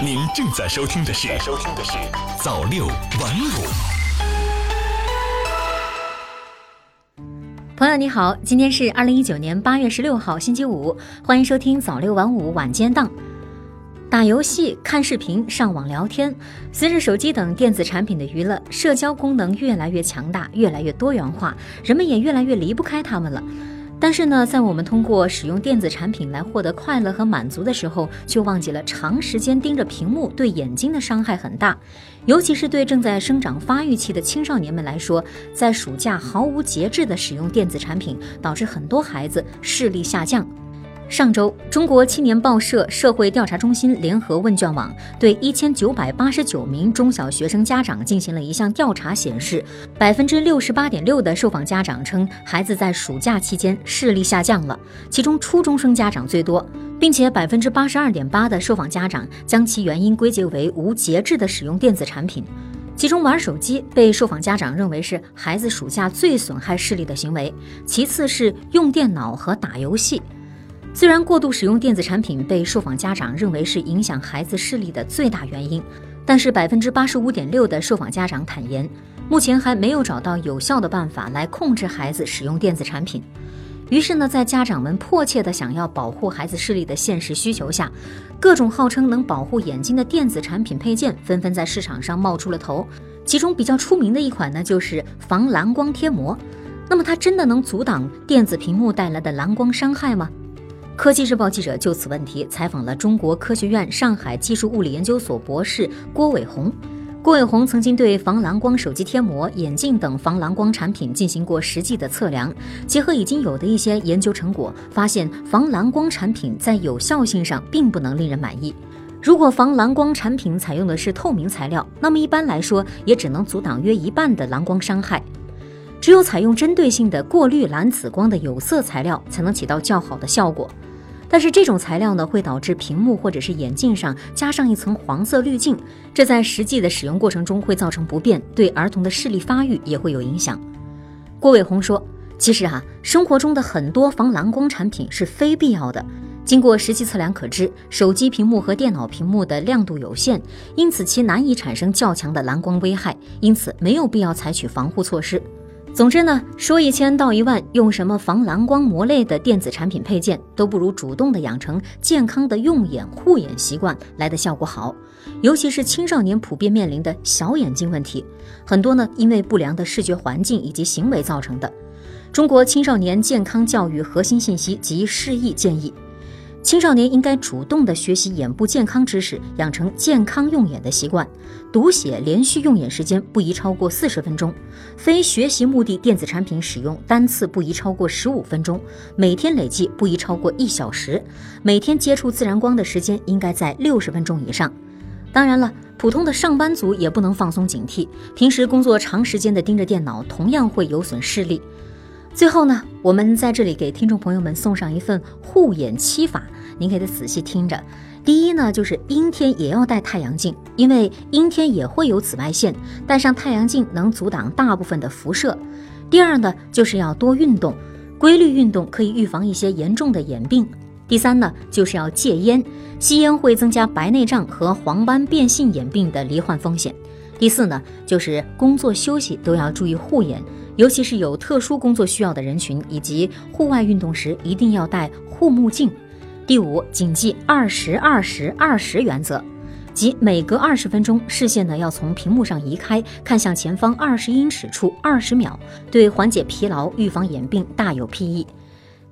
您正在收听的是收听的是早六晚五。朋友你好，今天是二零一九年八月十六号星期五，欢迎收听早六晚五晚间档。打游戏、看视频、上网聊天，随着手机等电子产品的娱乐，社交功能越来越强大，越来越多元化，人们也越来越离不开它们了。但是呢，在我们通过使用电子产品来获得快乐和满足的时候，却忘记了长时间盯着屏幕对眼睛的伤害很大，尤其是对正在生长发育期的青少年们来说，在暑假毫无节制的使用电子产品，导致很多孩子视力下降。上周，中国青年报社社会调查中心联合问卷网对一千九百八十九名中小学生家长进行了一项调查，显示，百分之六十八点六的受访家长称孩子在暑假期间视力下降了，其中初中生家长最多，并且百分之八十二点八的受访家长将其原因归结为无节制的使用电子产品，其中玩手机被受访家长认为是孩子暑假最损害视力的行为，其次是用电脑和打游戏。虽然过度使用电子产品被受访家长认为是影响孩子视力的最大原因，但是百分之八十五点六的受访家长坦言，目前还没有找到有效的办法来控制孩子使用电子产品。于是呢，在家长们迫切的想要保护孩子视力的现实需求下，各种号称能保护眼睛的电子产品配件纷纷在市场上冒出了头。其中比较出名的一款呢，就是防蓝光贴膜。那么它真的能阻挡电子屏幕带来的蓝光伤害吗？科技日报记者就此问题采访了中国科学院上海技术物理研究所博士郭伟红。郭伟红曾经对防蓝光手机贴膜、眼镜等防蓝光产品进行过实际的测量，结合已经有的一些研究成果，发现防蓝光产品在有效性上并不能令人满意。如果防蓝光产品采用的是透明材料，那么一般来说也只能阻挡约一半的蓝光伤害。只有采用针对性的过滤蓝紫光的有色材料，才能起到较好的效果。但是这种材料呢，会导致屏幕或者是眼镜上加上一层黄色滤镜，这在实际的使用过程中会造成不便，对儿童的视力发育也会有影响。郭伟红说：“其实啊，生活中的很多防蓝光产品是非必要的。经过实际测量可知，手机屏幕和电脑屏幕的亮度有限，因此其难以产生较强的蓝光危害，因此没有必要采取防护措施。”总之呢，说一千道一万，用什么防蓝光膜类的电子产品配件，都不如主动的养成健康的用眼护眼习惯来的效果好。尤其是青少年普遍面临的小眼睛问题，很多呢因为不良的视觉环境以及行为造成的。中国青少年健康教育核心信息及示意建议。青少年应该主动地学习眼部健康知识，养成健康用眼的习惯。读写连续用眼时间不宜超过四十分钟，非学习目的电子产品使用单次不宜超过十五分钟，每天累计不宜超过一小时。每天接触自然光的时间应该在六十分钟以上。当然了，普通的上班族也不能放松警惕，平时工作长时间的盯着电脑，同样会有损视力。最后呢，我们在这里给听众朋友们送上一份护眼七法，您可以仔细听着。第一呢，就是阴天也要戴太阳镜，因为阴天也会有紫外线，戴上太阳镜能阻挡大部分的辐射。第二呢，就是要多运动，规律运动可以预防一些严重的眼病。第三呢，就是要戒烟，吸烟会增加白内障和黄斑变性眼病的罹患风险。第四呢，就是工作休息都要注意护眼。尤其是有特殊工作需要的人群，以及户外运动时一定要戴护目镜。第五，谨记二十二十二十原则，即每隔二十分钟，视线呢要从屏幕上移开，看向前方二十英尺处二十秒，对缓解疲劳、预防眼病大有裨益。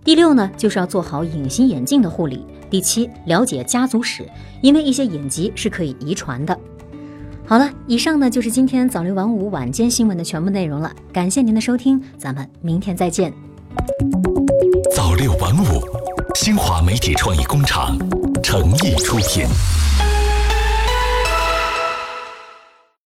第六呢，就是要做好隐形眼镜的护理。第七，了解家族史，因为一些眼疾是可以遗传的。好了，以上呢就是今天早六晚五晚间新闻的全部内容了。感谢您的收听，咱们明天再见。早六晚五，新华媒体创意工厂诚意出品。